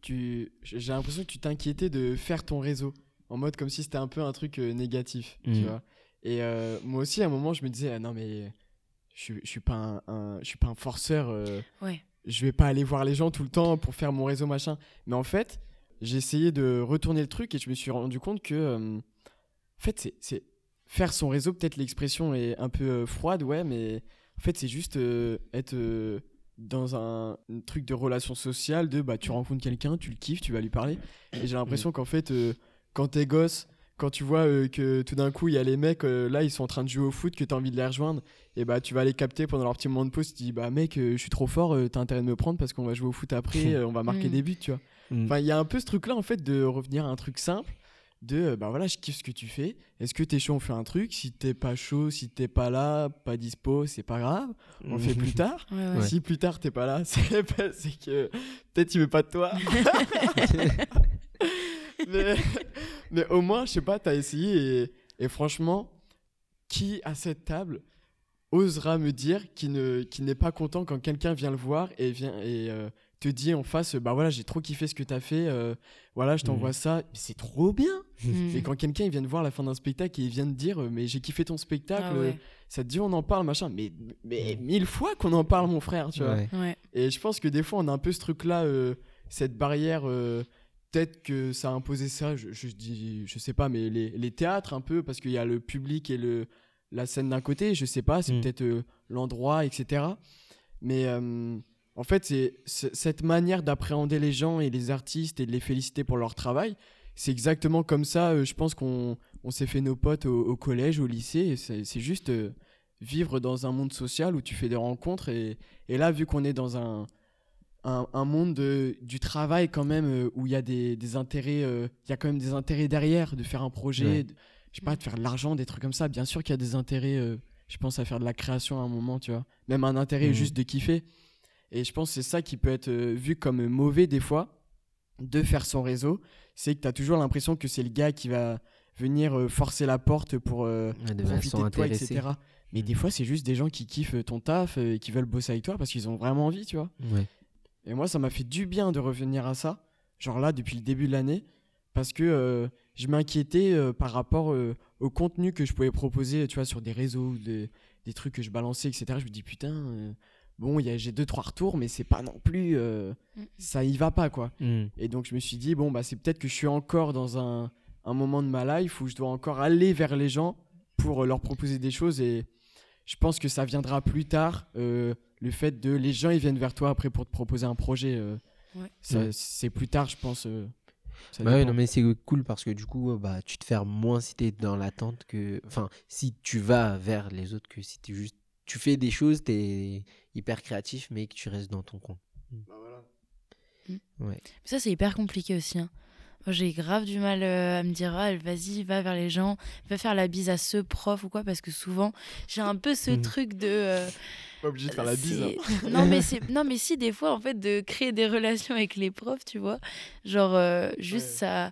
tu, j'ai l'impression que tu t'inquiétais de faire ton réseau. En mode comme si c'était un peu un truc euh, négatif, tu Mm. vois. Et euh, moi aussi, à un moment, je me disais, ah non, mais je, suis- je suis pas un, un- je suis pas un forceur. euh, Ouais. je vais pas aller voir les gens tout le temps pour faire mon réseau, machin. Mais en fait, j'ai essayé de retourner le truc et je me suis rendu compte que, euh, en fait, c'est- c'est faire son réseau. Peut-être l'expression est un peu euh, froide, ouais, mais en fait, c'est juste euh, être euh, dans un, un truc de relation sociale, de bah, tu rencontres quelqu'un, tu le kiffes, tu vas lui parler. Et j'ai l'impression qu'en fait, euh, quand t'es gosse, quand tu vois euh, que tout d'un coup, il y a les mecs, euh, là, ils sont en train de jouer au foot, que t'as envie de les rejoindre, et bah, tu vas les capter pendant leur petit moment de pause, tu dis, bah, mec, euh, je suis trop fort, euh, t'as intérêt de me prendre parce qu'on va jouer au foot après, euh, on va marquer Mm. des buts, tu vois. Mm. Enfin, il y a un peu ce truc-là, en fait, de revenir à un truc simple, de, euh, bah voilà, je kiffe ce que tu fais, est-ce que t'es chaud, on fait un truc, si t'es pas chaud, si t'es pas là, pas dispo, c'est pas grave, on le fait plus tard. Ouais, ouais. Ouais. Si plus tard t'es pas là, c'est pas- c'est que peut-être il veut pas de toi. mais, mais au moins, je sais pas, t'as essayé et, et franchement, qui à cette table osera me dire qu'il ne qu'il n'est pas content quand quelqu'un vient le voir et vient et euh, te dit en face, bah voilà, j'ai trop kiffé ce que t'as fait, euh, voilà, je t'envoie Mhm. ça, c'est trop bien. Mm. Et quand quelqu'un il vient de voir la fin d'un spectacle et il vient de dire, euh, mais j'ai kiffé ton spectacle, Ah ouais. ça te dit on en parle machin mais mais mille fois qu'on en parle mon frère tu vois Ouais. Et je pense que des fois on a un peu ce truc là cette barrière euh, peut-être que ça a imposé ça je, je dis je sais pas mais les, les théâtres un peu parce qu'il y a le public et le la scène d'un côté je sais pas c'est Mm. peut-être euh, l'endroit etc mais euh, en fait c'est cette manière d'appréhender les gens et les artistes et de les féliciter pour leur travail c'est exactement comme ça euh, je pense qu'on on s'est fait nos potes au, au collège au lycée c'est juste vivre dans un monde social où tu fais des rencontres et, et là vu qu'on est dans un un, un monde de- du travail quand même où il y a des, des intérêts il y a quand même des intérêts derrière de faire un projet Ouais. Je sais pas de faire de l'argent des trucs comme ça bien sûr qu'il y a des intérêts euh, je pense à faire de la création à un moment tu vois même un intérêt Mhm. juste de kiffer et je pense que c'est ça qui peut être euh, vu comme mauvais des fois de faire son réseau c'est que tu as toujours l'impression que c'est le gars qui va venir euh, forcer la porte pour profiter de toi, etc. Mais des fois, c'est juste des gens qui kiffent ton taf et qui veulent bosser avec toi parce qu'ils ont vraiment envie, tu vois. Ouais. Et moi, ça m'a fait du bien de revenir à ça, genre là, depuis le début de l'année, parce que euh, je m'inquiétais euh, par rapport euh, au contenu que je pouvais proposer, tu vois, sur des réseaux, des, des trucs que je balançais, etc. Je me dis, putain, euh, bon, il y a- j'ai deux, trois retours, mais c'est pas non plus. ça y va pas, quoi. Mm. Et donc je me suis dit, bon, bah, c'est peut-être que je suis encore dans un, un moment de ma life où je dois encore aller vers les gens pour leur proposer des choses. Et je pense que ça viendra plus tard, euh, le fait de les gens, ils viennent vers toi après pour te proposer un projet. euh, Ouais. C'est plus tard, je pense. Bah dépend. non, mais c'est cool parce que du coup, bah, tu te fermes moins si t'es dans l'attente que. Enfin, si tu vas vers les autres que si tu juste. Tu fais des choses, t'es hyper créatif, mais que tu restes dans ton coin. Ouais. Ça, c'est hyper compliqué aussi. hein. Moi, j'ai grave du mal euh, à me dire, ah, vas-y, va vers les gens, va faire la bise à ce prof ou quoi, parce que souvent, j'ai un peu ce Mhm. truc de. euh, Pas obligé de faire la bise. hein. non, mais non, mais si, des fois, en fait, de créer des relations avec les profs, tu vois. Genre, euh, juste Ouais. ça.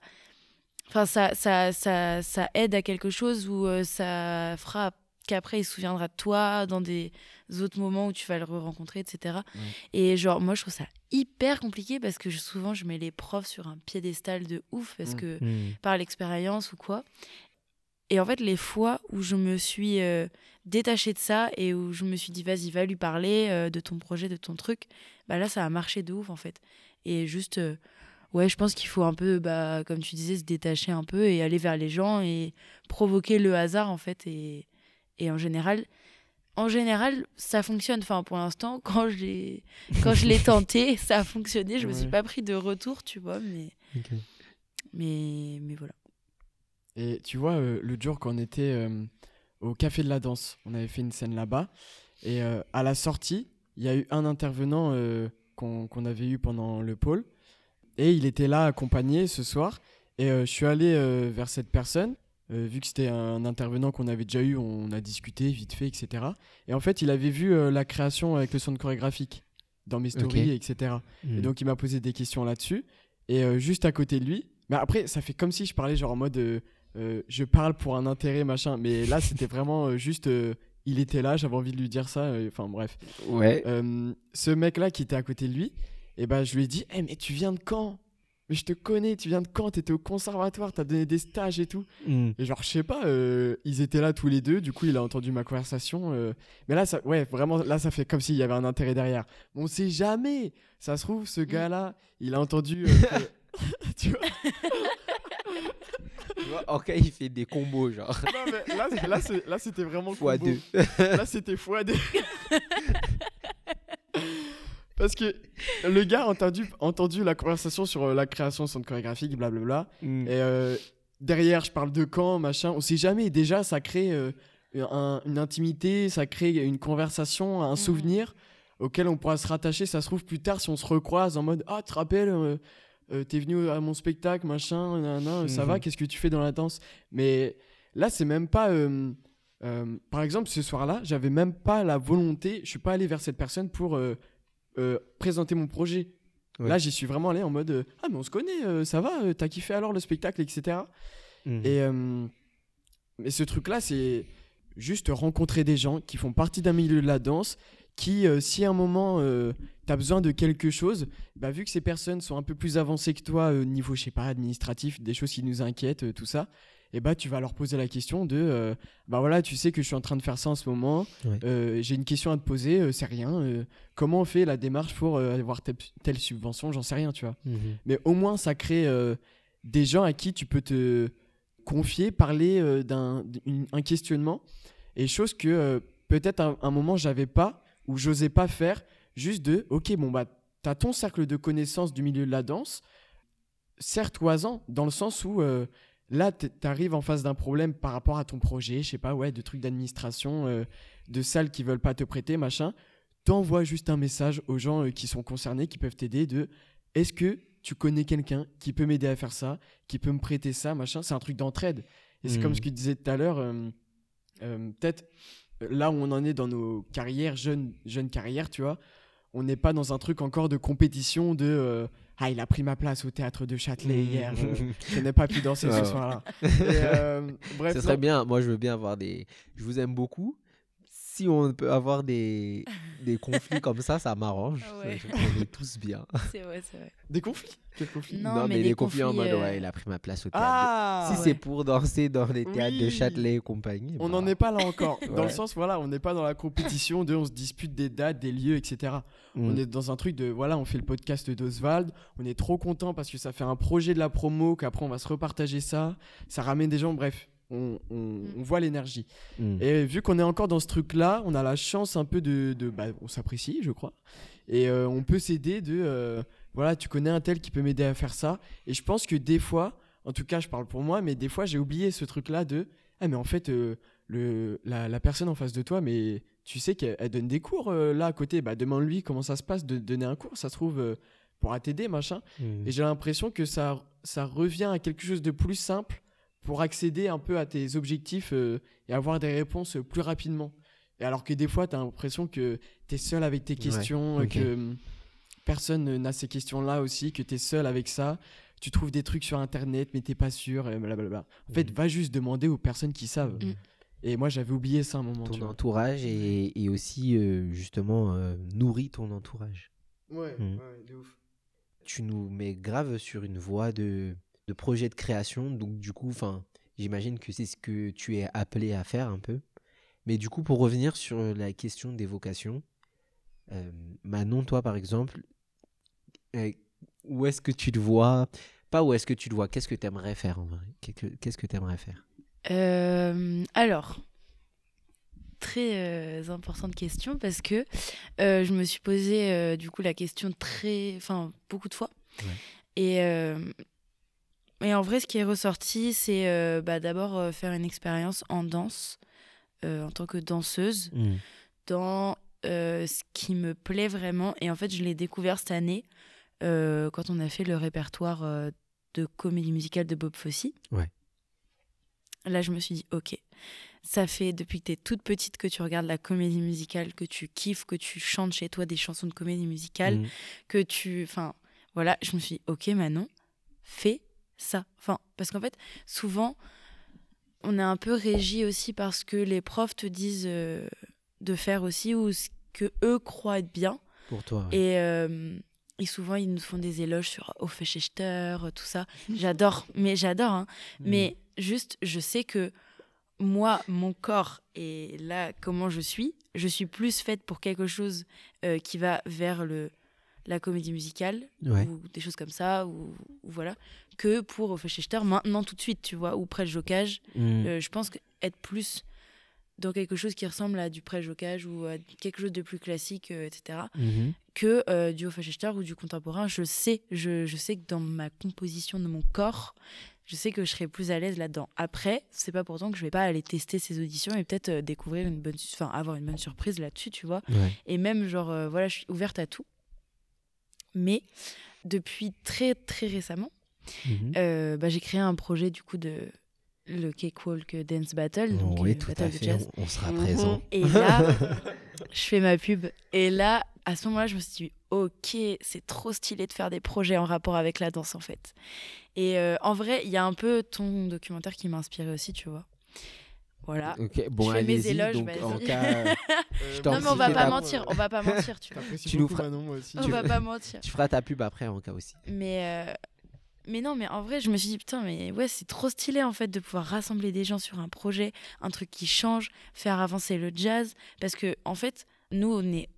Enfin, ça, ça, ça, ça aide à quelque chose où euh, ça fera qu'après, il se souviendra de toi dans des autres moments où tu vas le re-rencontrer, etc. Et genre, moi, je trouve ça hyper compliqué parce que je- souvent, je mets les profs sur un piédestal de ouf parce Mm. que Mm. par l'expérience ou quoi. Et en fait, les fois où je me suis euh, détachée de ça et où je me suis dit, vas-y, va lui parler euh, de ton projet, de ton truc, bah là, ça a marché de ouf, en fait. Et juste, euh, ouais, je pense qu'il faut un peu, bah, comme tu disais, se détacher un peu et aller vers les gens et provoquer le hasard, en fait. Et, et en général, en général, ça fonctionne. Enfin, pour l'instant, quand j'ai, quand je l'ai tenté, ça a fonctionné. Je me suis Ouais. pas pris de retour, tu vois, mais, mais, mais voilà. Et tu vois, euh, le jour quand on était euh, au Café de la Danse, on avait fait une scène là-bas. Et euh, à la sortie, il y a eu un intervenant qu'on qu'on avait eu pendant le pôle. Et il était là accompagné ce soir. Et je suis allé vers cette personne. Euh, vu que c'était un intervenant qu'on avait déjà eu, on a discuté vite fait, etc. Et en fait, il avait vu euh, la création avec le son chorégraphique dans mes stories, etc. Mm. Et donc il m'a posé des questions là-dessus. Et euh, juste à côté de lui, mais après ça fait comme si je parlais genre en mode je parle pour un intérêt machin. Mais là c'était vraiment juste il était là, j'avais envie de lui dire ça. Enfin bref. Ouais. Ce mec là qui était à côté de lui, Et bah, je lui ai dit, Eh, mais tu viens de quand? Mais je te connais, tu viens de quand T'étais au conservatoire, t'as donné des stages et tout. Mm. Et genre, je sais pas, euh, ils étaient là tous les deux, du coup, il a entendu ma conversation. euh, mais là, ça, ouais, vraiment, là, ça fait comme s'il y avait un intérêt derrière. On sait jamais. Ça se trouve, ce gars-là, il a entendu. euh, que- tu vois? Cas, il fait des combos, genre. Non, mais là, là, c'était vraiment Fois combo. deux. Là, c'était fois deux. Parce que le gars a entendu, entendu la conversation sur euh, la création de son chorégraphique, blablabla. Mm. Et euh, derrière, je parle de quand, machin. On sait jamais. Déjà, ça crée euh, un- une intimité, ça crée une conversation, un Mhm. souvenir auquel on pourra se rattacher. Ça se trouve plus tard si on se recroise en mode Ah, tu te rappelles, euh, euh, t'es venu à mon spectacle, machin, nanana, ça va, Mhm. qu'est-ce que tu fais dans la danse? Mais là, c'est même pas. euh, euh, par exemple, ce soir-là, j'avais même pas la volonté, je suis pas allé vers cette personne pour euh, présenter mon projet. Ouais. Là, j'y suis vraiment allé en mode euh, Ah, mais on se connaît, euh, ça va, t'as kiffé alors le spectacle, etc. Et euh, mais ce truc-là, c'est juste rencontrer des gens qui font partie d'un milieu de la danse, qui, si à un moment, euh, tu as besoin de quelque chose, bah, vu que ces personnes sont un peu plus avancées que toi au niveau, je sais pas, administratif, des choses qui nous inquiètent, tout ça, et bah tu vas leur poser la question de, euh, bah voilà, tu sais que je suis en train de faire ça en ce moment, euh, j'ai une question à te poser, euh, c'est rien, comment on fait la démarche pour avoir telle, telle subvention, j'en sais rien, tu vois. Mhm. mais au moins ça crée des gens à qui tu peux te confier, parler d'un un questionnement. Et chose que peut-être à un, un moment j'avais pas ou j'osais pas faire juste de ok bon bah t'as ton cercle de connaissances du milieu de la danse. Serre-toi-en dans le sens où là t- t'arrives en face d'un problème par rapport à ton projet je sais pas ouais de trucs d'administration euh, de salles qui veulent pas te prêter machin. T'envoies juste un message aux gens euh, qui sont concernés qui peuvent t'aider de est-ce que tu connais quelqu'un qui peut m'aider à faire ça, qui peut me prêter ça, machin? C'est un truc d'entraide. Et c'est comme ce que tu disais tout à l'heure, euh, peut-être euh, là où on en est dans nos carrières, jeunes, jeunes carrières, tu vois, on n'est pas dans un truc encore de compétition de Ah, il a pris ma place au théâtre de Châtelet hier, euh, je n'ai pas pu danser ce ouais. soir-là. Euh, bref, Ça serait bien. Moi, je veux bien avoir des. Je vous aime beaucoup. Si on peut avoir des, des conflits comme ça, ça m'arrange. Ouais. On est tous bien. C'est vrai, c'est vrai. Des conflits? Quels conflits Non, mais les conflits, en mode euh, ouais, il a pris ma place au théâtre. Ah si ouais. c'est pour danser dans les théâtres de. Châtelet et compagnie. On bah, n'en est pas là encore. Dans le sens, voilà, on n'est pas dans la compétition de on se dispute des dates, des lieux, etc. mm. On est dans un truc de voilà, on fait le podcast d'Oswald, on est trop content parce que ça fait un projet de la promo, qu'après on va se repartager ça, ça ramène des gens, bref, on, on- on voit l'énergie. Mm. Et vu qu'on est encore dans ce truc-là, on a la chance un peu de. de- bah, on s'apprécie, je crois. Et euh, on peut s'aider de. euh, voilà, tu connais un tel qui peut m'aider à faire ça. Et je pense que des fois, en tout cas, je parle pour moi, mais des fois, j'ai oublié ce truc-là de. Ah, mais en fait, euh, le, la, la personne en face de toi, mais tu sais qu'elle elle donne des cours euh, là à côté. Bah, demande-lui comment ça se passe de donner un cours. Ça se trouve, euh, pourra t'aider, machin. Mm. Et j'ai l'impression que ça, ça revient à quelque chose de plus simple pour accéder un peu à tes objectifs euh, et avoir des réponses euh, plus rapidement. Et alors que des fois, tu as l'impression que tu es seul avec tes questions, euh, que hum, personne n'a ces questions-là aussi, que tu es seul avec ça. Tu trouves des trucs sur Internet, mais t'es pas sûr, et blablabla. En fait, Mhm. va juste demander aux personnes qui savent. Mm. Et moi, j'avais oublié ça un moment. ton entourage et, et aussi euh, justement euh, nourris ton entourage. Ouais, Mhm. ouais, de ouf. Tu nous mets grave sur une voie de, de projet de création, donc du coup, enfin, j'imagine que c'est ce que tu es appelé à faire un peu. Mais du coup, pour revenir sur la question des vocations, euh, Manon, toi par exemple, euh, où est-ce que tu te vois? Pas où est-ce que tu te vois, qu'est-ce que tu aimerais faire en vrai? Qu'est-ce que- tu aimerais faire? Euh, alors, très importante question parce que je me suis posé du coup la question très, enfin beaucoup de fois. Ouais. Et, et en vrai, ce qui est ressorti, c'est euh, bah, d'abord euh, faire une expérience en danse euh, en tant que danseuse dans euh, ce qui me plaît vraiment. Et en fait, je l'ai découvert cette année quand on a fait le répertoire de comédie musicale de Bob Fosse. Ouais. Là, je me suis dit, ok, ça fait depuis que tu es toute petite que tu regardes la comédie musicale, que tu kiffes, que tu chantes chez toi des chansons de comédie musicale, Mhm. que tu. Enfin, voilà, je me suis dit, ok, Manon, fais ça. Enfin, parce qu'en fait, souvent, on est un peu régi aussi parce que les profs te disent euh, de faire aussi ou ce que eux croient être bien. Pour toi, ouais. Et, euh, et souvent, ils nous font des éloges sur Hofechter, tout ça. J'adore, mais j'adore. hein. Mm. Mais juste, je sais que moi, mon corps et là, comment je suis, je suis plus faite pour quelque chose euh, qui va vers le, la comédie musicale Ouais. ou des choses comme ça, ou, ou voilà, que pour Hofechter maintenant tout de suite, tu vois, ou pré-jocage. Mm. Euh, je pense que être plus dans quelque chose qui ressemble à du pré-jocage ou à quelque chose de plus classique, euh, etc., Mhm. que euh, du Hofechter ou du contemporain. Je sais, je, je sais que dans ma composition de mon corps, je sais que je serai plus à l'aise là-dedans. Après, c'est pas pourtant que je vais pas aller tester ces auditions et peut-être euh, découvrir une bonne, enfin avoir une bonne surprise là-dessus, tu vois. Ouais. Et même genre, voilà, je suis ouverte à tout. Mais depuis très très récemment, Mhm. euh, bah, j'ai créé un projet du coup de le Cakewalk Dance Battle, donc oui, euh, tout battle à fait. jazz. On, sera Mhm. présent. Et là, je fais ma pub. Et là, à ce moment-là, je me suis dit, ok, c'est trop stylé de faire des projets en rapport avec la danse, en fait. Et euh, en vrai, il y a un peu ton documentaire qui m'a inspiré aussi, tu vois. Voilà. Bon, Je fais mes éloges, Donc, vas-y. en cas, Euh, t'en Non, mais on va pas mentir, on va pas mentir, tu vois. Tu nous feras- Manon, moi aussi. On va pas mentir. tu feras ta pub après en cas aussi. Mais, euh, mais non, mais en vrai, je me suis dit, putain, mais ouais, c'est trop stylé en fait de pouvoir rassembler des gens sur un projet, un truc qui change, faire avancer le jazz. Parce que, en fait, nous, on est,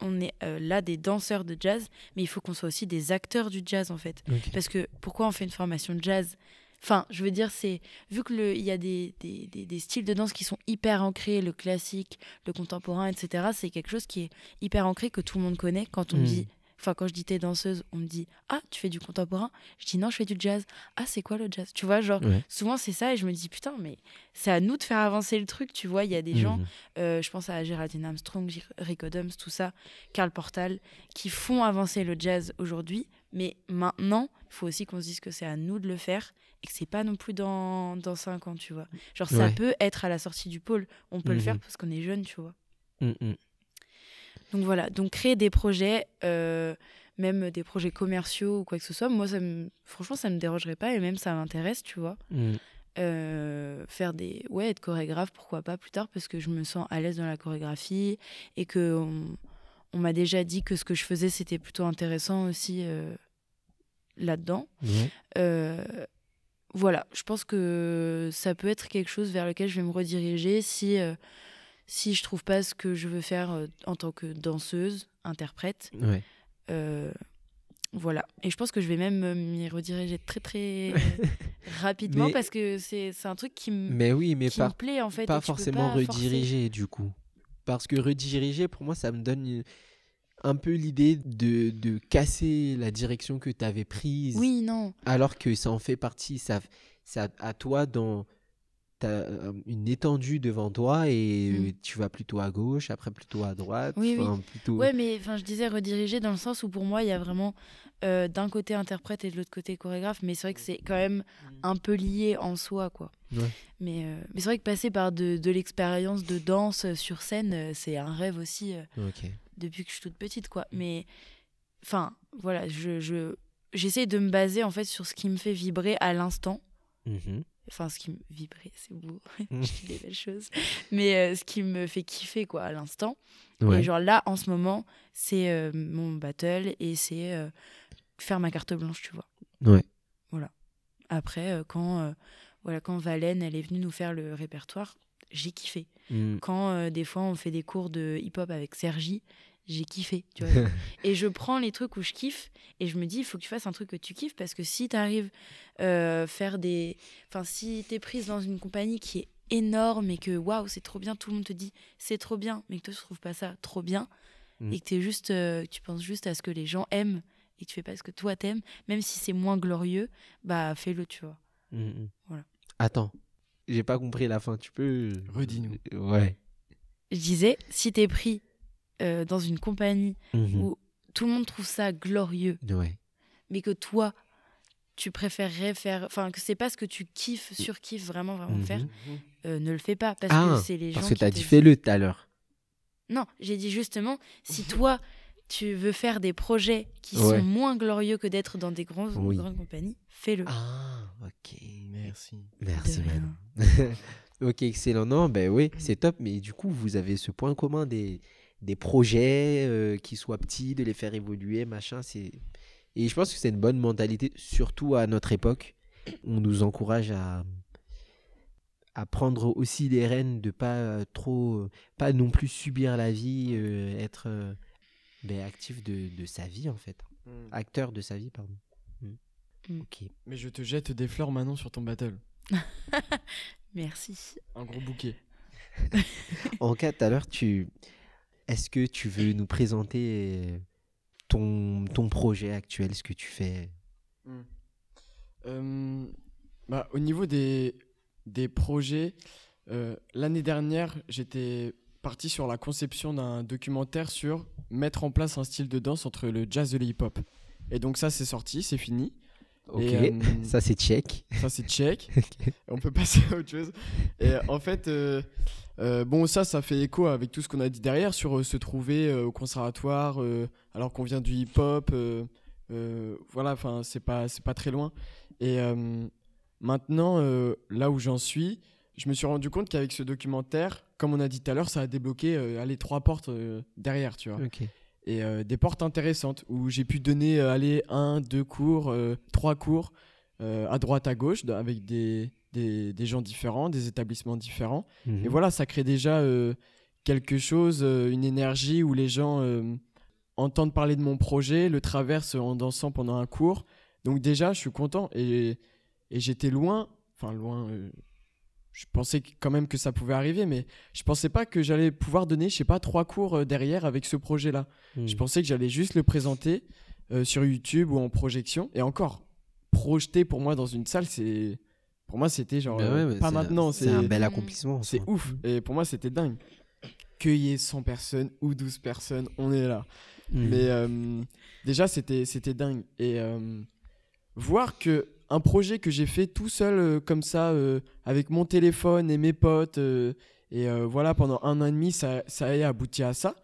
on est euh, là des danseurs de jazz, mais il faut qu'on soit aussi des acteurs du jazz en fait. Parce que pourquoi on fait une formation de jazz? Enfin, je veux dire, c'est vu que le- il y a des, des, des- des styles de danse qui sont hyper ancrés, le classique, le contemporain, etc. C'est quelque chose qui est hyper ancré que tout le monde connaît. Quand on me Mm. dit, enfin, quand je dis t'es danseuse, on me dit ah tu fais du contemporain? Je dis non, je fais du jazz. Ah c'est quoi le jazz? Tu vois, genre Ouais. souvent c'est ça et je me dis putain mais c'est à nous de faire avancer le truc. Tu vois, il y a des gens Mhm. euh, je pense à Géraldine Armstrong, Rick Adams, tout ça, Karl Portal, qui font avancer le jazz aujourd'hui. Mais maintenant, il faut aussi qu'on se dise que c'est à nous de le faire et que c'est pas non plus dans, dans 5 ans, tu vois. Genre, ça Ouais. peut être à la sortie du pôle. On peut le Mhm. faire parce qu'on est jeune, tu vois. Donc voilà, donc créer des projets, euh, même des projets commerciaux ou quoi que ce soit, moi, ça me, franchement, ça me dérangerait pas et même ça m'intéresse, tu vois. Mm. Euh, faire des ouais être chorégraphe pourquoi pas plus tard parce que je me sens à l'aise dans la chorégraphie et que on, on m'a déjà dit que ce que je faisais c'était plutôt intéressant aussi euh, là-dedans. Euh, voilà je pense que ça peut être quelque chose vers lequel je vais me rediriger si si je trouve pas ce que je veux faire euh, en tant que danseuse interprète Ouais. euh, voilà. Et je pense que je vais même euh, m'y rediriger très très rapidement Mais- parce que c'est un truc qui, me Mais oui, mais qui pas, me plaît en fait. pas forcément pas forcer. rediriger du coup. Parce que rediriger, pour moi, ça me donne une- un peu l'idée de, de casser la direction que tu avais prise. Oui, non. Alors que ça en fait partie. Ça, ça à toi dans. T'as euh, une étendue devant toi et Mm. tu vas plutôt à gauche, après plutôt à droite. Oui, oui. enfin, plutôt... Ouais, mais enfin, je disais rediriger dans le sens où pour moi, il y a vraiment euh, d'un côté interprète et de l'autre côté chorégraphe, mais c'est vrai que c'est quand même un peu lié en soi, quoi. Ouais. Mais, euh, mais c'est vrai que passer par de, de l'expérience de danse sur scène, c'est un rêve aussi. euh, depuis que je suis toute petite, quoi. Mais, enfin, voilà, je, je, j'essaie de me baser, en fait, sur ce qui me fait vibrer à l'instant. Mhm. Enfin, ce qui me vibrer, c'est beau, Mm. je dis des belles choses. Mais euh, ce qui me fait kiffer, quoi, à l'instant. Ouais. Et genre là, en ce moment, c'est euh, mon battle et c'est euh, faire ma carte blanche, tu vois. Ouais. Après, euh, quand, euh, voilà, quand Valène, elle est venue nous faire le répertoire, j'ai kiffé. Mm. Quand euh, des fois on fait des cours de hip-hop avec Sergi, j'ai kiffé. Tu vois. et je prends les trucs où je kiffe et je me dis, il faut que tu fasses un truc que tu kiffes parce que si tu arrives euh, faire des. Enfin, si tu es prise dans une compagnie qui est énorme et que waouh, c'est trop bien, tout le monde te dit c'est trop bien, mais que toi tu trouves pas ça trop bien Mm. et que es juste, euh, tu penses juste à ce que les gens aiment et que tu fais pas ce que toi t'aimes, même si c'est moins glorieux, bah fais-le, tu vois. Mm, mm. Voilà. Attends, j'ai pas compris la fin. Tu peux. Redis-nous. Ouais. Je disais, si t'es pris euh, dans une compagnie Mhm. où tout le monde trouve ça glorieux, Ouais. mais que toi, tu préférerais faire, enfin que c'est pas ce que tu kiffes, surkiffes vraiment vraiment Mhm. faire, euh, ne le fais pas parce Ah, que c'est les gens. Parce que t'as dit fais-le tout à l'heure. Non, j'ai dit justement, si toi tu veux faire des projets qui Ouais. sont moins glorieux que d'être dans des grands, Oui. grandes compagnies, fais-le. Ah, ok. Merci. Merci, rien. ok, excellent. Non, ben oui, c'est top. Mais du coup, vous avez ce point commun des, des projets euh, qui soient petits, de les faire évoluer, machin. C'est et je pense que c'est une bonne mentalité, surtout à notre époque. On nous encourage à à prendre aussi les rênes, de pas euh, trop, pas non plus subir la vie, euh, être euh, ben, actif de, de sa vie en fait, acteur de sa vie pardon. Mm. Mm. Ok. Mais je te jette des fleurs maintenant sur ton battle. Merci. Un gros bouquet. En cas, tout à l'heure, tu, est-ce que tu veux nous présenter ton, ton projet actuel, ce que tu fais? Euh, bah, au niveau des, des projets, euh, l'année dernière, j'étais parti sur la conception d'un documentaire sur mettre en place un style de danse entre le jazz et le hip-hop. Et donc ça, c'est sorti, c'est fini. Ok, Et, euh, ça c'est check. Ça, c'est check. On peut passer à autre chose. Et euh, en fait, euh, euh, bon, ça, ça fait écho avec tout ce qu'on a dit derrière sur euh, se trouver au conservatoire alors qu'on vient du hip-hop. voilà, enfin, c'est pas, c'est pas très loin. Et maintenant, là où j'en suis, je me suis rendu compte qu'avec ce documentaire, comme on a dit tout à l'heure, ça a débloqué allez, trois portes derrière, tu vois Ok. Et euh, des portes intéressantes où j'ai pu donner euh, aller un, deux cours, euh, trois cours à droite, à gauche avec des, des, des gens différents, des établissements différents. Mhm. Et voilà, ça crée déjà quelque chose, une énergie où les gens entendent parler de mon projet, le traversent en dansant pendant un cours. Donc déjà, je suis content et, et j'étais loin, enfin loin. Euh, je pensais quand même que ça pouvait arriver, mais je pensais pas que j'allais pouvoir donner, je sais pas, trois cours euh, derrière avec ce projet-là. Je pensais que j'allais juste le présenter euh, sur YouTube ou en projection. Et encore, projeter pour moi dans une salle, c'est. Pour moi, c'était genre. Ben euh, ouais, mais pas c'est- maintenant. C'est un bel accomplissement. C'est ouf. Et pour moi, c'était dingue. Ait 100 personnes ou 12 personnes, on est là. Mais euh, déjà, c'était c'était dingue. Et euh, voir que un projet que j'ai fait tout seul euh, comme ça, euh, avec mon téléphone et mes potes, euh, et voilà, pendant un an et demi, ça, ça ait abouti à ça,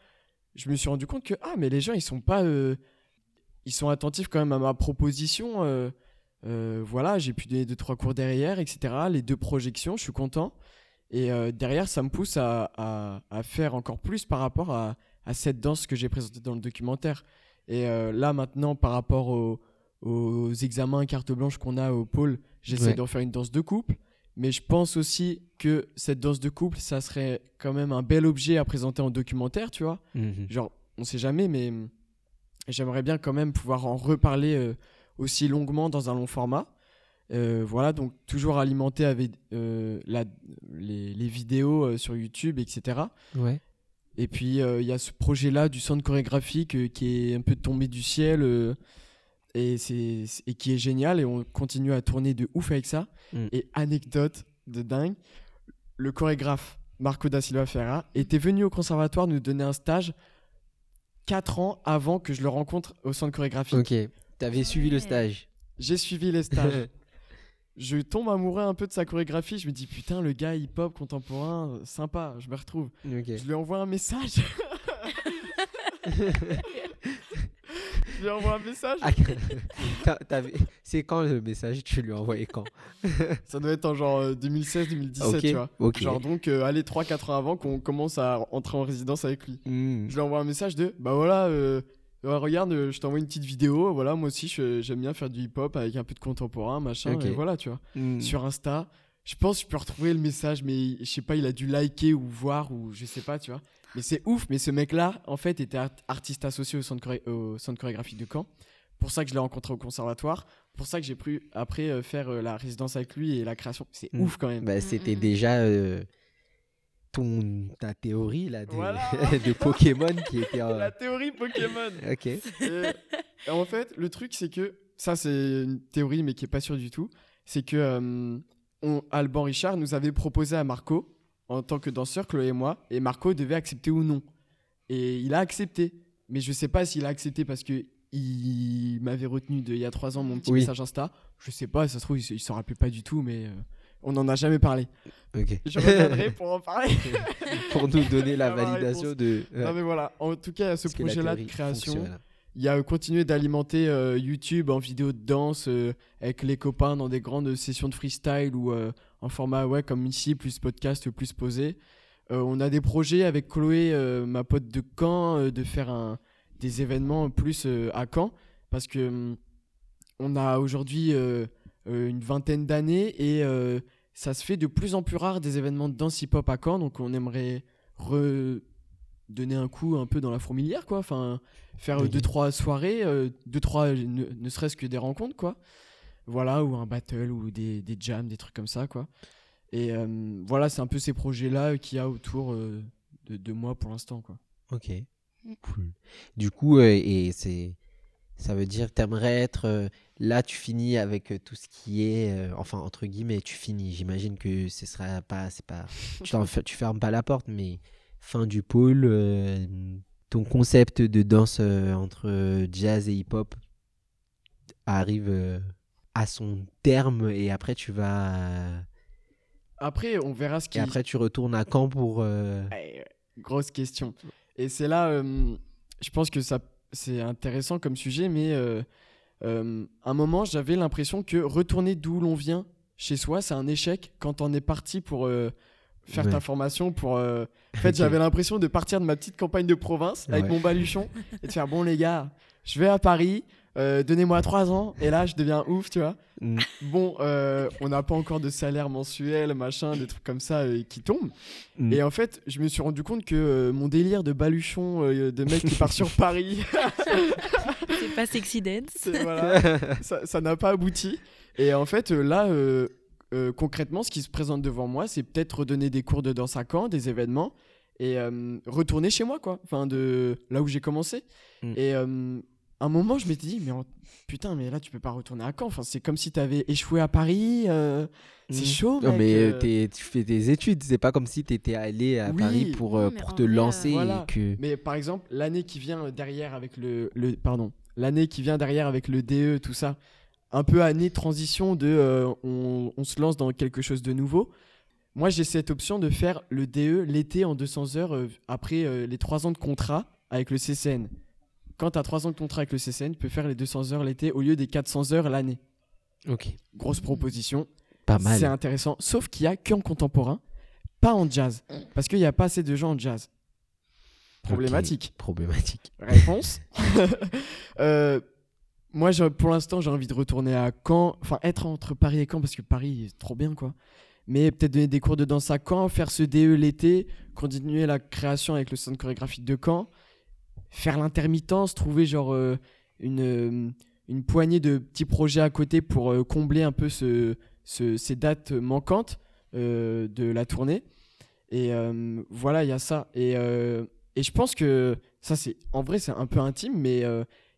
je me suis rendu compte que, ah, mais les gens, ils sont pas... ils sont attentifs quand même à ma proposition. voilà, j'ai pu donner deux, trois cours derrière, etc. Les deux projections, je suis content. Et derrière, ça me pousse à, à- faire encore plus par rapport à, à cette danse que j'ai présentée dans le documentaire. Et là, maintenant, par rapport aux, aux examens carte blanche qu'on a au pôle, j'essaie Ouais. d'en faire une danse de couple. Mais je pense aussi que cette danse de couple, ça serait quand même un bel objet à présenter en documentaire, tu vois. Mhm. Genre, on sait jamais, mais j'aimerais bien quand même pouvoir en reparler euh, aussi longuement dans un long format. Euh, voilà, donc toujours alimenté avec euh, la- les, les vidéos sur YouTube, etc. Ouais. Et puis il y a ce projet-là du centre chorégraphique qui est un peu tombé du ciel et, c'est, et qui est génial et on continue à tourner de ouf avec ça. Mm. Et anecdote de dingue, le chorégraphe Marco da Silva Ferra était venu au conservatoire nous donner un stage 4 ans avant que je le rencontre au centre chorégraphique. Ok. T'avais suivi le stage. J'ai suivi les stages. je tombe amoureux un peu de sa chorégraphie. Je me dis, putain, le gars hip-hop contemporain, sympa, je me retrouve. Je lui envoie un message. je lui envoie un message. Ah, C'est quand le message Tu lui as envoyé quand Ça doit être en genre 2016-2017, Ok, tu vois. Genre donc, euh, allez, 3-4 ans avant qu'on commence à entrer en résidence avec lui. Mhm. Je lui envoie un message de, bah voilà, euh, regarde, euh, je t'envoie une petite vidéo. Voilà, moi aussi, je- j'aime bien faire du hip-hop avec un peu de contemporain, machin. Et voilà, tu vois. Mhm. Sur Insta. Je pense que je peux retrouver le message, mais je sais pas, il a dû liker ou voir, ou je sais pas, tu vois. Mais c'est ouf, mais ce mec-là, en fait, était art- artiste associé au centre, choré- au centre chorégraphique de Caen. Pour ça que je l'ai rencontré au conservatoire. Pour ça que j'ai pu, après, euh, faire euh, la résidence avec lui et la création. C'est Mm. ouf quand même. Bah, c'était Mhm. déjà euh, ton, ta théorie là, de, Voilà. de Pokémon qui était. en- La théorie Pokémon. Ok. Et, et en fait, le truc, c'est que ça, c'est une théorie, mais qui est pas sûre du tout. C'est que euh, on- Alban Richard nous avait proposé à Marco, en tant que danseur, Chloé et moi, et Marco devait accepter ou non. Et il a accepté. Mais je sais pas s'il a accepté parce que il m'avait retenu de, il y a trois ans mon petit Oui. message Insta. Je sais pas, ça se trouve, il, se- il s'en rappelle pas du tout, mais euh, on n'en a jamais parlé. Ok. Je reviendrai pour en parler. Pour nous donner la validation de. Non, mais voilà. En tout cas, il y a ce projet-là de création. fonctionne. Il y a continué d'alimenter euh, YouTube en vidéo de danse euh, avec les copains dans des grandes sessions de freestyle ou euh, en format ouais, comme ici, plus podcast, plus posé. On a des projets avec Chloé, ma pote de Caen, de faire des événements plus à Caen. Parce que hum, on a aujourd'hui une vingtaine d'années et ça se fait de plus en plus rare des événements de danse hip-hop à Caen. Donc on aimerait redonner un coup un peu dans la fourmilière, quoi. Enfin, faire deux, trois soirées, euh, deux, trois, ne, ne serait-ce que des rencontres, quoi. Voilà, ou un battle, ou des, des jams, des trucs comme ça, quoi. Et euh, voilà, c'est un peu ces projets-là qu'il y a autour euh, de, de moi pour l'instant, quoi. Ok. Mm. Cool. Du coup, euh, et c'est, ça veut dire, t'aimerais être euh, là, tu finis avec euh, tout ce qui est, euh, enfin entre guillemets, tu finis. J'imagine que ce sera pas, c'est pas, tu, tu fermes pas la porte, mais fin du pôle, euh, ton concept de danse euh, entre jazz et hip-hop arrive euh, à son terme et après tu vas, Après, on verra ce qui... et après tu retournes à Caen pour. euh, grosse question. Et c'est là, euh, je pense que ça, c'est intéressant comme sujet, mais euh, à un moment, j'avais l'impression que retourner d'où l'on vient chez soi, c'est un échec quand on est parti pour faire Ouais. ta formation. Pour, euh, En fait, j'avais l'impression de partir de ma petite campagne de province avec Ouais. mon baluchon et de faire bon, les gars, je vais à Paris. euh, Donnez-moi trois ans et là je deviens ouf, tu vois. mm, Bon, euh, on n'a pas encore de salaire mensuel, machin, des trucs comme ça euh, qui tombent. mm. Et en fait, je me suis rendu compte que euh, mon délire de baluchon, euh, de mec qui part sur Paris, C'est pas sexy dance. voilà, ça n'a pas abouti. Et en fait, euh, là, euh, concrètement, ce qui se présente devant moi, c'est peut-être redonner des cours de danse à Caen, des événements, et euh, retourner chez moi, quoi. Enfin, de là où j'ai commencé. Mm. Et euh, à un moment, je m'étais dit, mais en- putain, mais là, tu peux pas retourner à Caen. Enfin, c'est comme si tu avais échoué à Paris. euh, c'est Mm. chaud, Non, mec, mais euh. t'es- tu fais des études, c'est pas comme si tu étais allé à Oui. Paris pour, Non, mais pour te vrai, lancer euh, Voilà. et que. Mais par exemple, l'année qui vient derrière avec le, le pardon, l'année qui vient derrière avec le DE, tout ça, un peu année de transition de euh, on, on se lance dans quelque chose de nouveau. Moi, j'ai cette option de faire le DE l'été en 200 heures euh, après euh, les 3 ans de contrat avec le CCN. Quand tu as 3 ans de contrat avec le CCN, tu peux faire les 200 heures l'été au lieu des 400 heures l'année. Ok. Grosse proposition. Pas C'est mal. intéressant. Sauf qu'il y a qu'en contemporain, pas en jazz. Parce qu'il n'y a pas assez de gens en jazz. Problématique. Problématique. Réponse. Euh, moi, pour l'instant, j'ai envie de retourner à Caen. Enfin, être entre Paris et Caen, parce que Paris, c'est trop bien, quoi. Mais peut-être donner des cours de danse à Caen, faire ce DE l'été, continuer la création avec le centre chorégraphique de Caen, faire l'intermittence, trouver genre euh, une, euh, une poignée de petits projets à côté pour euh, combler un peu ce, ce- ces dates manquantes de la tournée. Et voilà, il y a ça. Et, et je pense que ça, c'est en vrai, c'est un peu intime, mais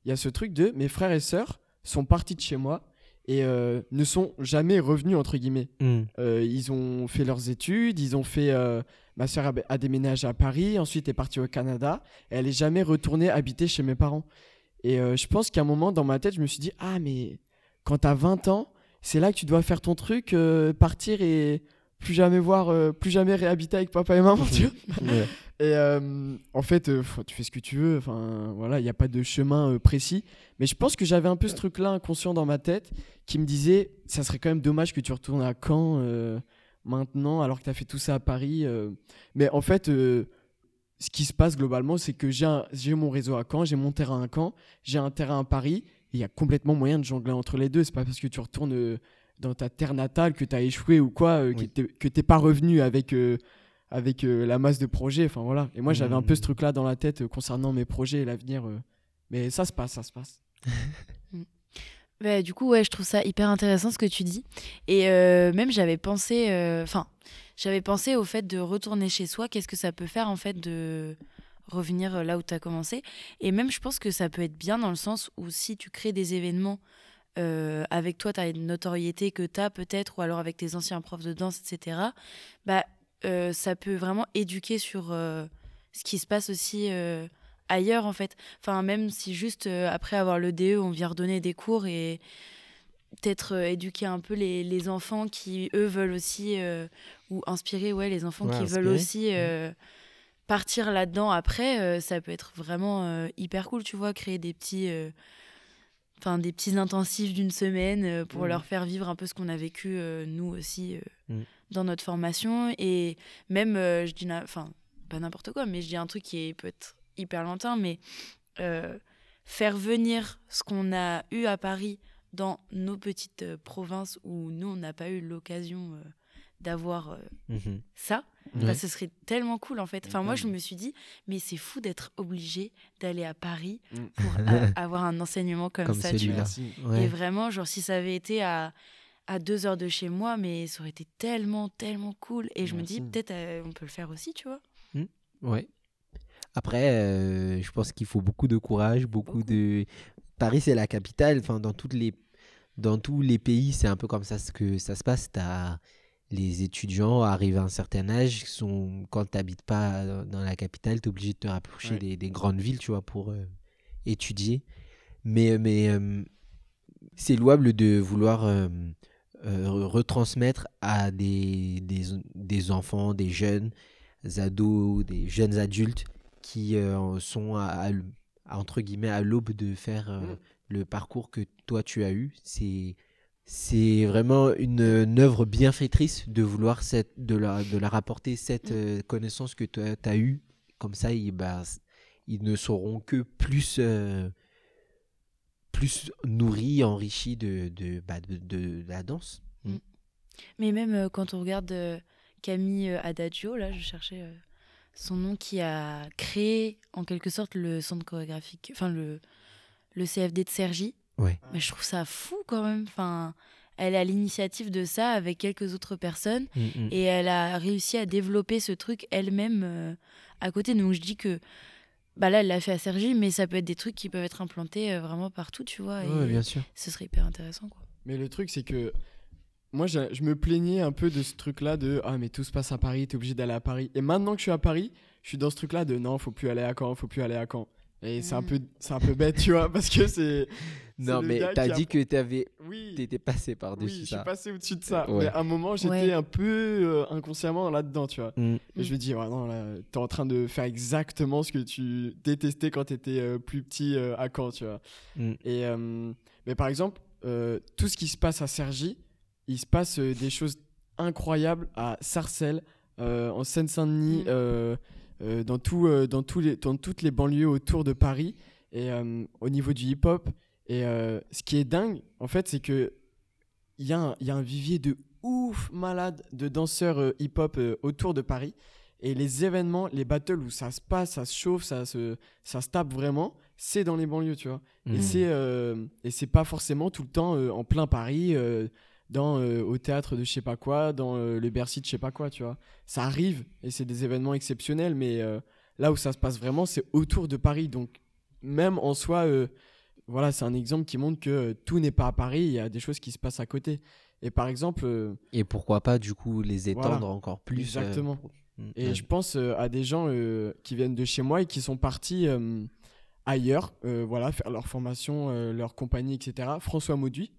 il y a ce truc de mes frères et sœurs sont partis de chez moi et euh, ne sont jamais revenus, entre guillemets. Mm. Euh, ils ont fait leurs études, ils ont fait. euh, ma sœur a, a déménagé à Paris, ensuite est partie au Canada. Et elle est jamais retournée habiter chez mes parents. Et je pense qu'à un moment dans ma tête, je me suis dit ah mais quand t'as 20 ans, c'est là que tu dois faire ton truc, partir et plus jamais voir, euh, plus jamais réhabiter avec papa et maman. tu vois Ouais. et euh, en fait, euh, tu fais ce que tu veux. Enfin, voilà, il n'y a pas de chemin précis. Mais je pense que j'avais un peu ce truc-là inconscient dans ma tête qui me disait, ça serait quand même dommage que tu retournes à Caen maintenant, alors que tu as fait tout ça à Paris. Mais en fait, ce qui se passe globalement, c'est que j'ai mon réseau à Caen, j'ai mon terrain à Caen, j'ai un terrain à Paris. Il y a complètement moyen de jongler entre les deux. C'est pas parce que tu retournes dans ta terre natale que tu as échoué ou quoi, euh, Oui. que t'es- pas revenu avec. euh, avec euh, la masse de projets. Enfin voilà. Et moi j'avais un peu ce Mhm. truc là dans la tête euh, concernant mes projets et l'avenir. euh. Mais ça se passe, ça se passe. Bah, du coup, ouais, je trouve ça hyper intéressant ce que tu dis. Et euh, même, j'avais pensé, euh, enfin, j'avais pensé au fait de retourner chez soi. Qu'est-ce que ça peut faire en fait de revenir là où tu as commencé? Et même, je pense que ça peut être bien dans le sens où si tu crées des événements euh, avec toi, tu as une notoriété que tu as peut-être, ou alors avec tes anciens profs de danse, etc., bah, euh, ça peut vraiment éduquer sur euh, ce qui se passe aussi ailleurs en fait. Enfin, même si juste après avoir le DE, on vient redonner des cours et peut-être éduquer un peu les, les enfants qui, eux, veulent aussi, ou inspirer ouais, les enfants Ouais, qui veulent aussi partir là-dedans après, euh, ça peut être vraiment euh, hyper cool, tu vois, créer des petits. euh, Enfin, des petits intensifs d'une semaine euh, pour Mhm. leur faire vivre un peu ce qu'on a vécu euh, nous aussi euh, Mhm. dans notre formation. Et même, je dis, enfin, pas n'importe quoi, mais je dis un truc qui est- peut être hyper lointain, mais faire venir ce qu'on a eu à Paris dans nos petites provinces où nous, on n'a pas eu l'occasion euh, d'avoir euh, Mhm. ça. Bah, ce serait tellement cool en fait. Enfin, moi, je me suis dit, mais c'est fou d'être obligé d'aller à Paris Mm. pour avoir un enseignement comme, Comme ça, tu vois. Ouais. Et vraiment, genre, si ça avait été à, à deux heures de chez moi, mais ça aurait été tellement, tellement cool. Et je me dis, peut-être euh, on peut le faire aussi, tu vois. Ouais. Après, euh, je pense qu'il faut beaucoup de courage, beaucoup, Beaucoup. de. Paris, c'est la capitale. Enfin, dans toutes les, dans tous les pays, c'est un peu comme ça que ça se passe. T'as les étudiants arrivent à un certain âge, sont quand t'habites pas dans- dans la capitale, t'es obligé de te rapprocher Ouais. des, des grandes villes, tu vois, pour euh, étudier. Mais, mais euh, c'est louable de vouloir euh, euh, retransmettre à des, des, des enfants, des jeunes, ados, des jeunes adultes qui euh, sont à, entre guillemets à l'aube de faire euh, Mm. le parcours que toi tu as eu. C'est c'est vraiment une, une œuvre bienfaitrice de vouloir cette, de, leur, de leur apporter cette Mm. euh, connaissance que tu as eue. Comme ça, ils, bah, ils ne seront que plus, euh, plus nourris, enrichis de, de, bah, de, de la danse. Mais même euh, quand on regarde euh, Camille euh, Adagio, là, je cherchais euh, son nom, qui a créé en quelque sorte le centre chorégraphique, enfin le, le CFD de Sergi. Ouais. Mais je trouve ça fou quand même. Enfin, elle à l'initiative de ça avec quelques autres personnes. Mm, Et elle a réussi à développer ce truc elle-même euh, à côté. Donc je dis que bah là, elle l'a fait à Sergi, mais ça peut être des trucs qui peuvent être implantés euh, vraiment partout, tu vois. Et bien sûr. ce serait hyper intéressant, quoi. Mais le truc, c'est que moi, je, je me plaignais un peu de ce truc-là de Ah, mais tout se passe à Paris, t'es obligé d'aller à Paris. Et maintenant que je suis à Paris, je suis dans ce truc-là de Non, faut plus aller à Caen, faut plus aller à Caen. Et c'est un, Mm. peu, c'est un peu bête, tu vois, parce que c'est. Non, mais t'as qui a- dit que t'avais, Oui, t'étais passé oui par-dessus je suis ça. passé au-dessus de ça. Ouais. Mais à un moment, j'étais Ouais. un peu euh, inconsciemment là-dedans, tu vois. Mm. Et je me dis, ouais, non, là, t'es en train de faire exactement ce que tu détestais quand t'étais euh, plus petit euh, à Caen, tu vois. Mm. Et, euh, mais par exemple, euh, tout ce qui se passe à Cergy, il se passe euh, des choses incroyables à Sarcelles, euh, en Seine-Saint-Denis, dans, tout, euh, dans, tous les, dans toutes les banlieues autour de Paris, et euh, au niveau du hip-hop. Et euh, ce qui est dingue, en fait, c'est que il y, a un- il y a un vivier de ouf malade de danseurs euh, hip-hop euh, autour de Paris. Et les événements, les battles où ça se passe, ça se chauffe, ça se, ça se tape vraiment, c'est dans les banlieues, tu vois. Et Mm. c'est euh, pas forcément tout le temps euh, en plein Paris, euh, dans euh, au théâtre de je sais pas quoi, dans euh, le Bercy de je sais pas quoi, tu vois. Ça arrive et c'est des événements exceptionnels, mais euh, là où ça se passe vraiment, c'est autour de Paris. Donc même en soi, voilà, c'est un exemple qui montre que tout n'est pas à Paris. Il y a des choses qui se passent à côté. Et par exemple, Et pourquoi pas, du coup, les étendre Voilà. encore plus. Exactement. Mm. Et Ouais. je pense à des gens qui viennent de chez moi et qui sont partis ailleurs, voilà, faire leur formation, leur compagnie, etc. François Mauduit,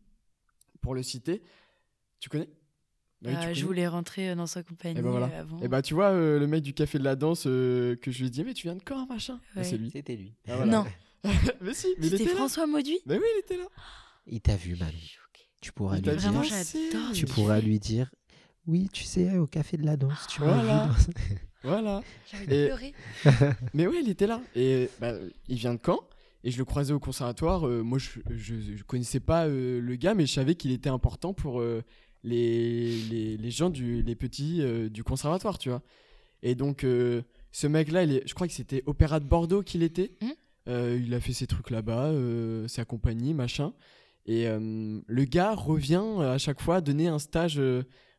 pour le citer. Tu connais? Bah oui, Euh, je connais. voulais rentrer euh, dans sa compagnie Et ben voilà. avant. Et bah tu vois, euh, le mec du café de la danse euh, que je lui ai dit, mais tu viens de quand, machin? Bah, Ouais. C'est lui. C'était lui. Ah, voilà. Non, mais si, mais c'était. François Mauduit? Mais oui, il était là. Il t'a vu, Manon. Tu pourras Il lui dire. Vraiment, Tu pourras lui dire. Oui, tu sais, au café de la danse, tu m'as Voilà. vu. dans- Voilà. J'ai envie de Et- pleurer. Mais oui, il était là. Et bah, il vient de Caen. Et je le croisais au conservatoire. Euh, moi, je, je connaissais pas euh, le gars, mais je savais qu'il était important pour euh, les, les, les gens, du, les petits euh, du conservatoire, tu vois. Et donc, euh, ce mec-là, je crois que c'était Opéra de Bordeaux qu'il était. Euh, il a fait ses trucs là-bas, euh, sa compagnie, machin. Et euh, le gars revient à chaque fois donner un stage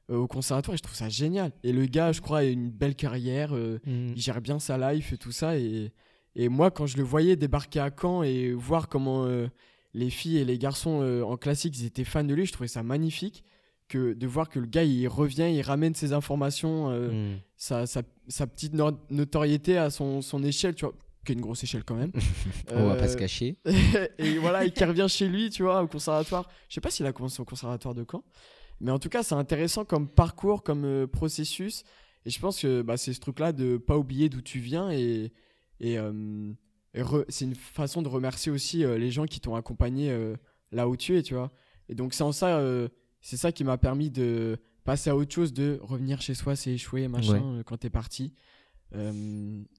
au conservatoire. Et je trouve ça génial. Et le gars, je crois, a une belle carrière. euh, Mm. il gère bien sa life et tout ça. Et, et moi, quand je le voyais débarquer à Caen et voir comment euh, les filles et les garçons euh, en classique, ils étaient fans de lui, je trouvais ça magnifique. Que de voir que le gars, il revient, il ramène ses informations, euh, Mm. sa, sa- sa petite no- notoriété à son, son échelle, tu vois, qui est une grosse échelle quand même. On va pas se Euh, cacher. et voilà, et qui revient chez lui, tu vois, au conservatoire. Je sais pas s'il a commencé au conservatoire de Caen, mais en tout cas, c'est intéressant comme parcours, comme processus. Et je pense que bah, c'est ce truc-là de pas oublier d'où tu viens et, et, euh, et c'est une façon de remercier aussi euh, les gens qui t'ont accompagné euh, là où tu es, tu vois. Et donc c'est en ça, c'est ça qui m'a permis de passer à autre chose de revenir chez soi, c'est échoué, machin, euh, quand t'es parti.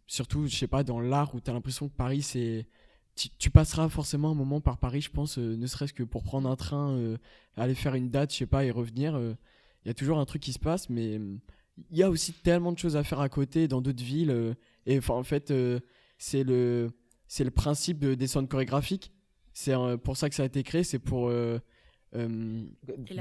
Surtout, je sais pas, dans l'art où t'as l'impression que Paris, c'est. Tu, tu passeras forcément un moment par Paris, je pense, euh, ne serait-ce que pour prendre un train, euh, aller faire une date, je sais pas, et revenir. euh, Il y a toujours un truc qui se passe, mais il y a aussi tellement de choses à faire à côté dans d'autres villes. Et enfin, en fait, euh, c'est le, c'est le principe de- des centres chorégraphiques. C'est euh, pour ça que ça a été créé, c'est pour. euh, euh.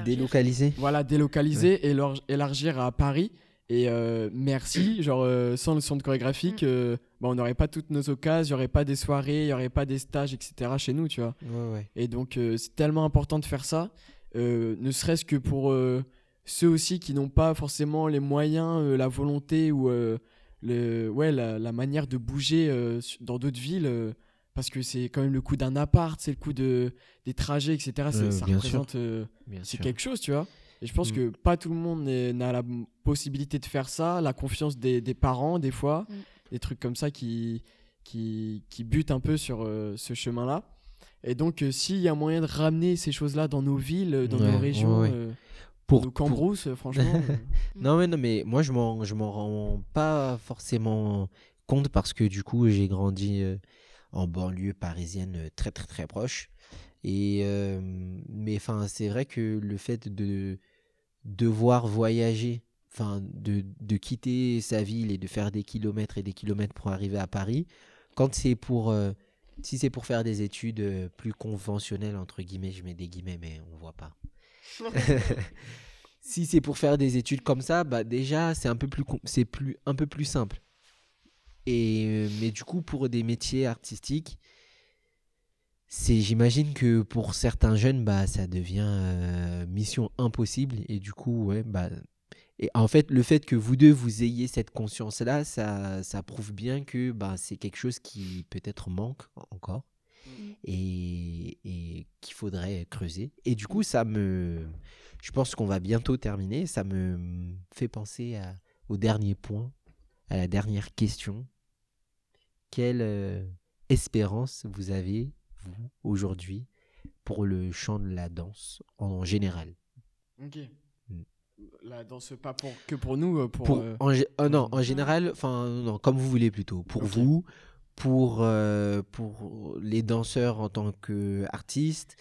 Délocalisé voilà, délocaliser et leur- élargir à Paris. Et euh, merci, genre euh, sans le centre chorégraphique, euh, bah, on n'aurait pas toutes nos occasions, il n'y aurait pas des soirées, il n'y aurait pas des stages, etc. chez nous, tu vois. Ouais, ouais. Et donc euh, c'est tellement important de faire ça, euh, ne serait-ce que pour euh, ceux aussi qui n'ont pas forcément les moyens, euh, la volonté ou euh, le, ouais, la, la manière de bouger euh, dans d'autres villes. euh, parce que c'est quand même le coût d'un appart, c'est le coût de, des trajets, etc. C'est- Euh, ça représente euh, c'est quelque chose, tu vois. Et je pense Mm. que pas tout le monde n'a la possibilité de faire ça, la confiance des, des parents, des fois, Mm. des trucs comme ça qui, qui, qui butent un peu sur euh, ce chemin-là. Et donc, euh, s'il y a moyen de ramener ces choses-là dans nos villes, dans Ouais, nos régions, ouais, ouais. Pour, nos pour- cambrousses, euh, franchement. euh, Non, mais non, mais moi, je m'en, je m'en rends pas forcément compte parce que du coup, j'ai grandi euh, en banlieue parisienne très, très, très proche. Et, euh, mais enfin, c'est vrai que le fait de devoir voyager, enfin, de, de quitter sa ville et de faire des kilomètres et des kilomètres pour arriver à Paris, quand c'est pour, euh, si c'est pour faire des études plus conventionnelles, entre guillemets, je mets des guillemets, mais on voit pas si c'est pour faire des études comme ça, bah déjà c'est un peu plus c'est plus un peu plus simple. Et euh, mais du coup pour des métiers artistiques, c'est j'imagine que pour certains jeunes bah ça devient euh, mission impossible et du coup ouais bah et en fait le fait que vous deux vous ayez cette conscience là, ça ça prouve bien que bah c'est quelque chose qui peut-être manque encore et, et qu'il faudrait creuser. Et du coup, ça me. Je pense qu'on va bientôt terminer. Ça me fait penser à- au dernier point, à la dernière question. Quelle euh, espérance vous avez, vous, aujourd'hui, pour le chant de la danse en général? Ok. Mm. La danse, pas pour, que pour nous, euh, pour. pour, euh, en, euh, non, en général, enfin, non, comme vous voulez plutôt. Pour vous, pour, euh, pour les danseurs en tant qu'artistes,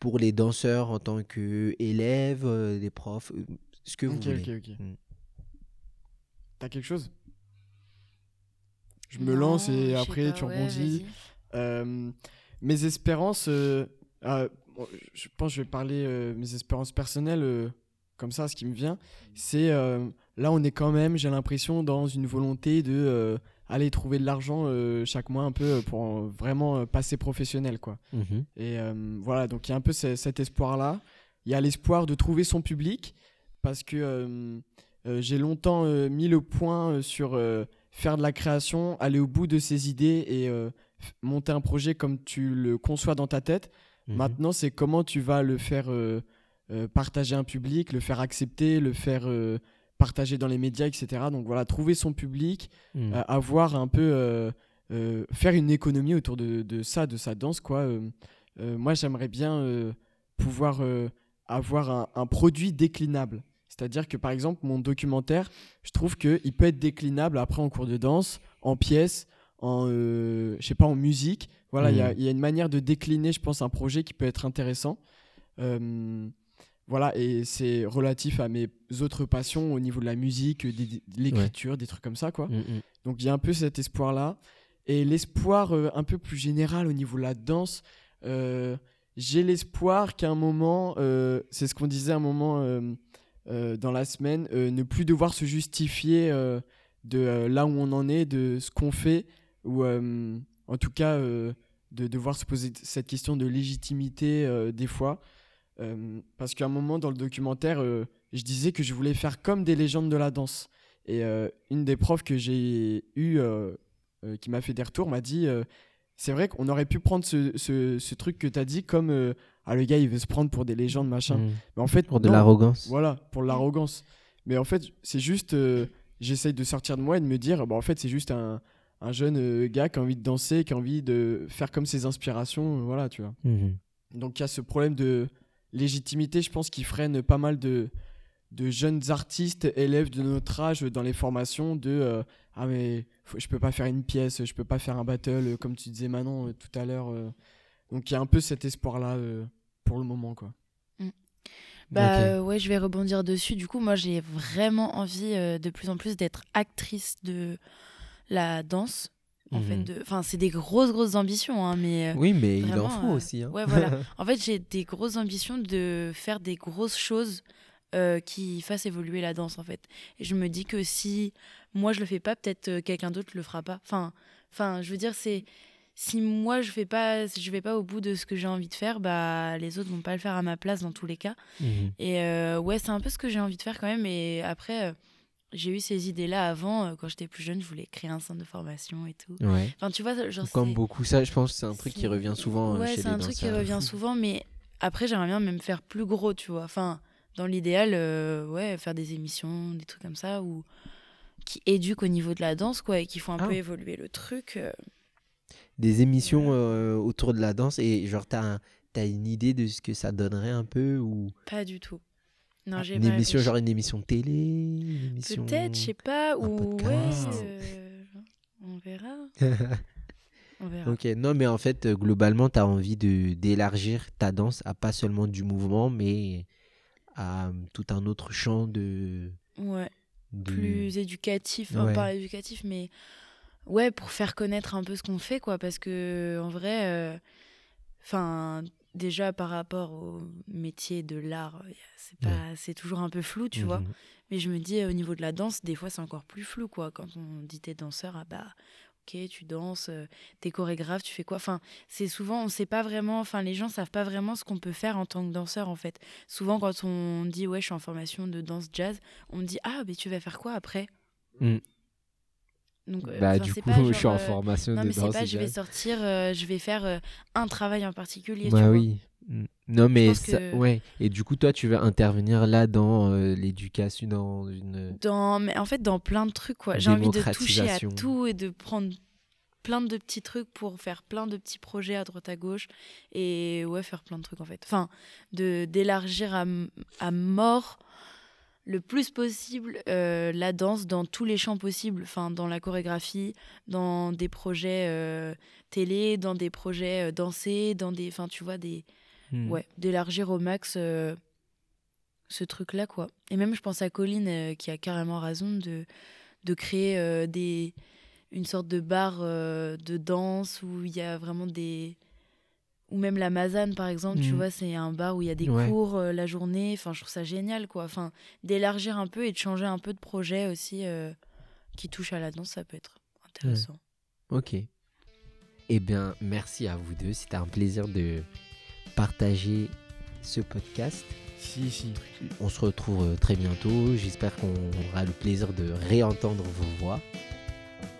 pour les danseurs en tant qu'élèves, euh, des profs, euh, ce que vous Ok, voulez. ok, ok. Mm. T'as quelque chose? Je me Non, lance et après pas, tu rebondis. Euh, mes espérances, euh, euh, bon, je pense que je vais parler euh, mes espérances personnelles euh, comme ça, ce qui me vient, c'est euh, là on est quand même, j'ai l'impression, dans une volonté de euh, aller trouver de l'argent euh, chaque mois un peu euh, pour euh, vraiment passer professionnel quoi. Mhm. Et euh, voilà, donc il y a un peu ce- cet espoir-là. Il y a l'espoir de trouver son public parce que euh, j'ai longtemps mis le point sur faire de la création, aller au bout de ses idées et monter un projet comme tu le conçois dans ta tête. Mhm. Maintenant, c'est comment tu vas le faire partager un public, le faire accepter, le faire partager dans les médias, etc. Donc voilà, trouver son public, Mhm. euh, avoir un peu euh, euh, faire une économie autour de, de ça de sa danse quoi moi j'aimerais bien pouvoir avoir un, un produit déclinable c'est à dire que par exemple mon documentaire je trouve que il peut être déclinable après en cours de danse en pièces en je sais pas en musique voilà il y a- Mhm. il y, a une manière de décliner je pense un projet qui peut être intéressant Euh, voilà, et c'est relatif à mes autres passions au niveau de la musique, de l'écriture, des trucs comme ça, quoi. Mhm. Donc il y a un peu cet espoir-là. Et l'espoir euh, un peu plus général au niveau de la danse, euh, j'ai l'espoir qu'à un moment, euh, c'est ce qu'on disait à un moment dans la semaine, ne plus devoir se justifier de là où on en est, de ce qu'on fait, ou en tout cas de devoir se poser cette question de légitimité des fois. Euh, parce qu'à un moment dans le documentaire, euh, je disais que je voulais faire comme des légendes de la danse. Et euh, une des profs que j'ai eu, euh, qui m'a fait des retours, m'a dit c'est vrai qu'on aurait pu prendre ce, ce- ce truc que tu as dit comme ah, le gars il veut se prendre pour des légendes, machin. Mhm. Mais en fait, Pour de l'arrogance. Voilà, pour l'arrogance. Mais en fait, c'est juste. J'essaye de sortir de moi et de me dire, bah, en fait, c'est juste un, un jeune gars qui a envie de danser, qui a envie de faire comme ses inspirations. voilà, tu vois. Mhm. Donc il y a ce problème de légitimité, je pense, qui freine pas mal de, de jeunes artistes, élèves de notre âge dans les formations de euh, ah mais faut- je peux pas faire une pièce, je peux pas faire un battle euh, comme tu disais Manon euh, tout à l'heure. euh. Donc il y a un peu cet espoir là pour le moment quoi. Bah Ok. euh, ouais, je vais rebondir dessus. Du coup, moi, j'ai vraiment envie de plus en plus d'être actrice de la danse. En fait, Mhm. de... enfin, c'est des grosses, grosses ambitions, hein, mais euh, Oui, mais il en faut euh, aussi. hein. ouais, voilà. en fait, j'ai des grosses ambitions de faire des grosses choses euh, qui fassent évoluer la danse, en fait. Et je me dis que si moi je le fais pas, peut-être quelqu'un d'autre le fera pas. Enfin, enfin, je veux dire, c'est si moi je fais pas, si je vais pas au bout de ce que j'ai envie de faire, bah les autres vont pas le faire à ma place dans tous les cas. Mhm. Et euh, ouais, c'est un peu ce que j'ai envie de faire quand même. Et après, j'ai eu ces idées-là avant. euh, quand j'étais plus jeune, je voulais créer un centre de formation et tout. Ouais. Enfin, tu vois, genre, Comme beaucoup, ça, je pense que c'est un truc qui revient souvent euh, Ouais, c'est un truc qui revient souvent, mais après, j'aimerais bien même faire plus gros, tu vois. Enfin, dans l'idéal, euh, ouais, faire des émissions, des trucs comme ça, ou qui éduquent au niveau de la danse, quoi, et qui font un Ah. peu évoluer le truc. euh. Des émissions euh, autour de la danse et genre, t'as un- t'as une idée de ce que ça donnerait un peu ou Pas du tout. Non, j'ai une pas émission, réfléchi. genre une émission télé une émission... Peut-être, je sais pas, ou ouais, euh, on verra. On verra. Ok, non, mais en fait, euh, globalement, tu as envie de d'élargir ta danse à pas seulement du mouvement, mais à euh, tout un autre champ de. Ouais. de- plus éducatif, enfin, Ouais. pas éducatif, mais ouais, pour faire connaître un peu ce qu'on fait, quoi, parce que en vrai, euh, enfin, déjà par rapport au métier de l'art, a- c'est pas, c'est toujours un peu flou, tu vois. Mhm. Mais je me dis, au niveau de la danse, des fois, c'est encore plus flou, quoi. Quand on dit t'es danseur, ah bah, ok, tu danses, euh, t'es chorégraphe, tu fais quoi? Enfin, c'est souvent, on sait pas vraiment, enfin, les gens savent pas vraiment ce qu'on peut faire en tant que danseur, en fait. Souvent, quand on dit, ouais, je suis en formation de danse jazz, on me dit, ah, mais tu vas faire quoi après? Mm. Donc, euh, Bah, du coup, pas je suis en euh, formation Non, de mais c'est pas, je vais sortir, euh, je vais faire un travail en particulier, Bah oui. Non, mais pense ça- que- ouais. Et du coup, toi, tu vas intervenir là dans euh, l'éducation, dans une. Dans, mais en fait, dans plein de trucs, quoi. J'ai envie de toucher à tout et de prendre plein de petits trucs pour faire plein de petits projets à droite à gauche et ouais, faire plein de trucs en fait. Enfin, de d'élargir à, à mort le plus possible euh, la danse dans tous les champs possibles, enfin dans la chorégraphie, dans des projets euh, télé, dans des projets euh, dansés, dans des, enfin tu vois des, Mm. ouais, d'élargir au max euh, ce truc-là, quoi. Et même, je pense à Colline qui a carrément raison de, de créer des, une sorte de bar de danse où il y a vraiment des. Ou même la Mazane, par exemple, tu Mhm. vois, c'est un bar où il y a des Ouais. cours euh, la journée. Enfin, je trouve ça génial, quoi. Enfin, d'élargir un peu et de changer un peu de projet aussi euh, qui touche à la danse, ça peut être intéressant. Ok. Eh bien, merci à vous deux. C'était un plaisir de partager ce podcast. Si si. On se retrouve euh, très bientôt. J'espère qu'on aura le plaisir de réentendre vos voix.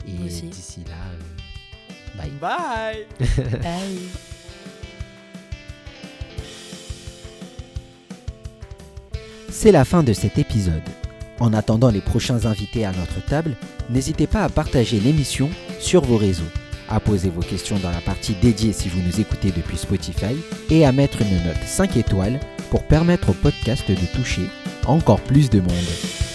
Et d'ici là, euh, bye. Bye. Bye. C'est la fin de cet épisode. En attendant les prochains invités à notre table, n'hésitez pas à partager l'émission sur vos réseaux, à poser vos questions dans la partie dédiée si vous nous écoutez depuis Spotify et à mettre une note 5 étoiles pour permettre au podcast de toucher encore plus de monde.